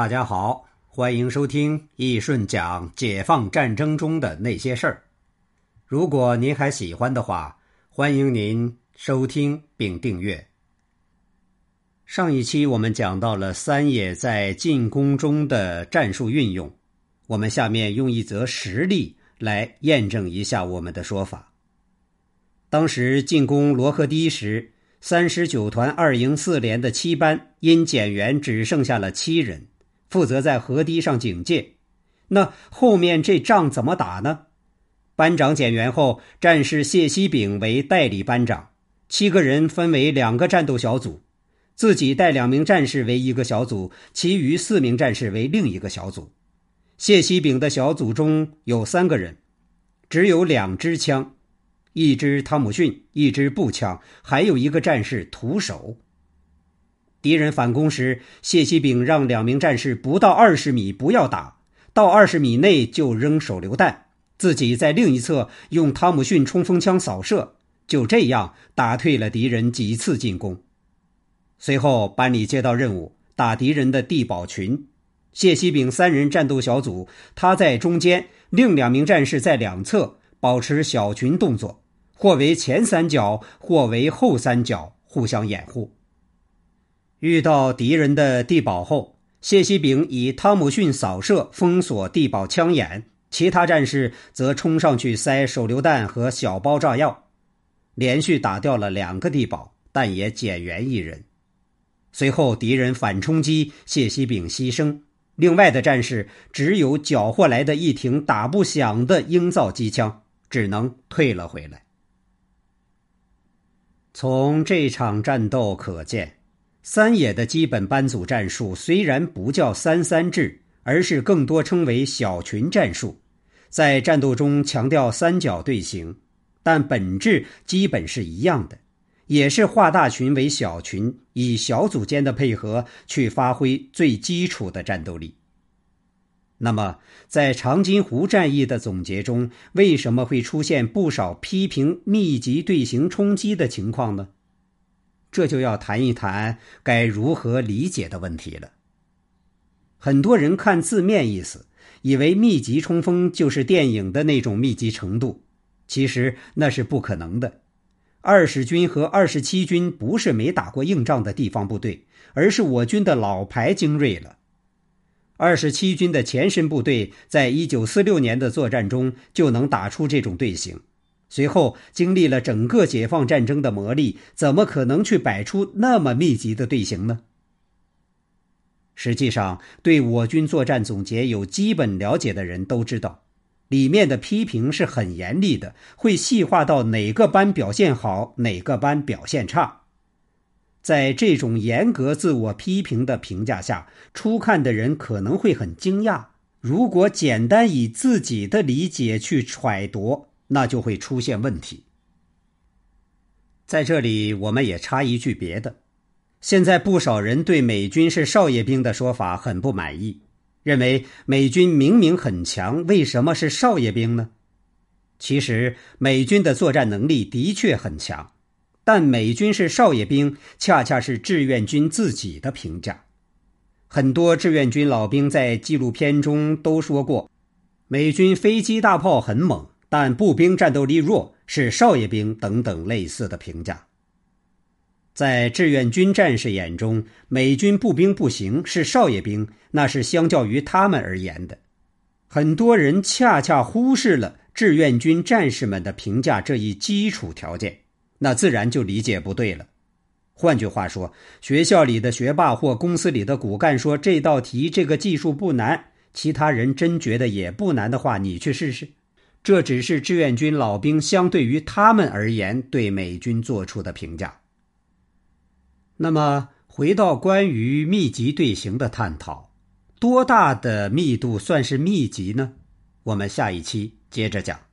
大家好，欢迎收听易顺讲解放战争中的那些事儿。如果您还喜欢的话，欢迎您收听并订阅。上一期我们讲到了三野在进攻中的战术运用，我们下面用一则实例来验证一下我们的说法。当时进攻罗河堤时，三十九团二营四连的七班因减员只剩下了七人。负责在河堤上警戒，那后面这仗怎么打呢？班长减员后，战士谢希炳为代理班长，七个人分为两个战斗小组，自己带两名战士为一个小组，其余四名战士为另一个小组。谢希炳的小组中有三个人，只有两支枪，一支汤姆逊，一支步枪，还有一个战士徒手。敌人反攻时，谢希炳让两名战士不到二十米不要打，到二十米内就扔手榴弹，自己在另一侧用汤姆逊冲锋枪扫射，就这样打退了敌人几次进攻。随后班里接到任务，打敌人的地堡群。谢希炳三人战斗小组，他在中间，另两名战士在两侧保持小群动作，或为前三角，或为后三角，互相掩护。遇到敌人的地堡后，谢希炳以汤姆逊扫射封锁地堡枪眼，其他战士则冲上去塞手榴弹和小包炸药，连续打掉了两个地堡，但也减员一人。随后敌人反冲击，谢希炳牺牲，另外的战士只有缴获来的一挺打不响的鹰造机枪，只能退了回来。从这场战斗可见。三野的基本班组战术虽然不叫三三制，而是更多称为小群战术，在战斗中强调三角队形，但本质基本是一样的，也是化大群为小群，以小组间的配合去发挥最基础的战斗力。那么，在长津湖战役的总结中，为什么会出现不少批评密集队形冲击的情况呢？这就要谈一谈该如何理解的问题了。很多人看字面意思，以为密集冲锋就是电影的那种密集程度，其实那是不可能的。二十军和二十七军不是没打过硬仗的地方部队，而是我军的老牌精锐了。二十七军的前身部队在一九四六年的作战中就能打出这种队形。随后经历了整个解放战争的磨砺，怎么可能去摆出那么密集的队形呢？实际上，对我军作战总结有基本了解的人都知道，里面的批评是很严厉的，会细化到哪个班表现好，哪个班表现差。在这种严格自我批评的评价下，初看的人可能会很惊讶。如果简单以自己的理解去揣度。那就会出现问题。在这里，我们也插一句别的：现在不少人对美军是少爷兵的说法很不满意，认为美军明明很强，为什么是少爷兵呢？其实，美军的作战能力的确很强，但美军是少爷兵，恰恰是志愿军自己的评价。很多志愿军老兵在纪录片中都说过，美军飞机大炮很猛。但步兵战斗力弱，是少爷兵等等类似的评价。在志愿军战士眼中，美军步兵不行，是少爷兵，那是相较于他们而言的。很多人恰恰忽视了志愿军战士们的评价这一基础条件，那自然就理解不对了。换句话说，学校里的学霸或公司里的骨干说这道题这个技术不难，其他人真觉得也不难的话，你去试试。这只是志愿军老兵相对于他们而言对美军做出的评价。那么，回到关于密集队形的探讨，多大的密度算是密集呢？我们下一期接着讲。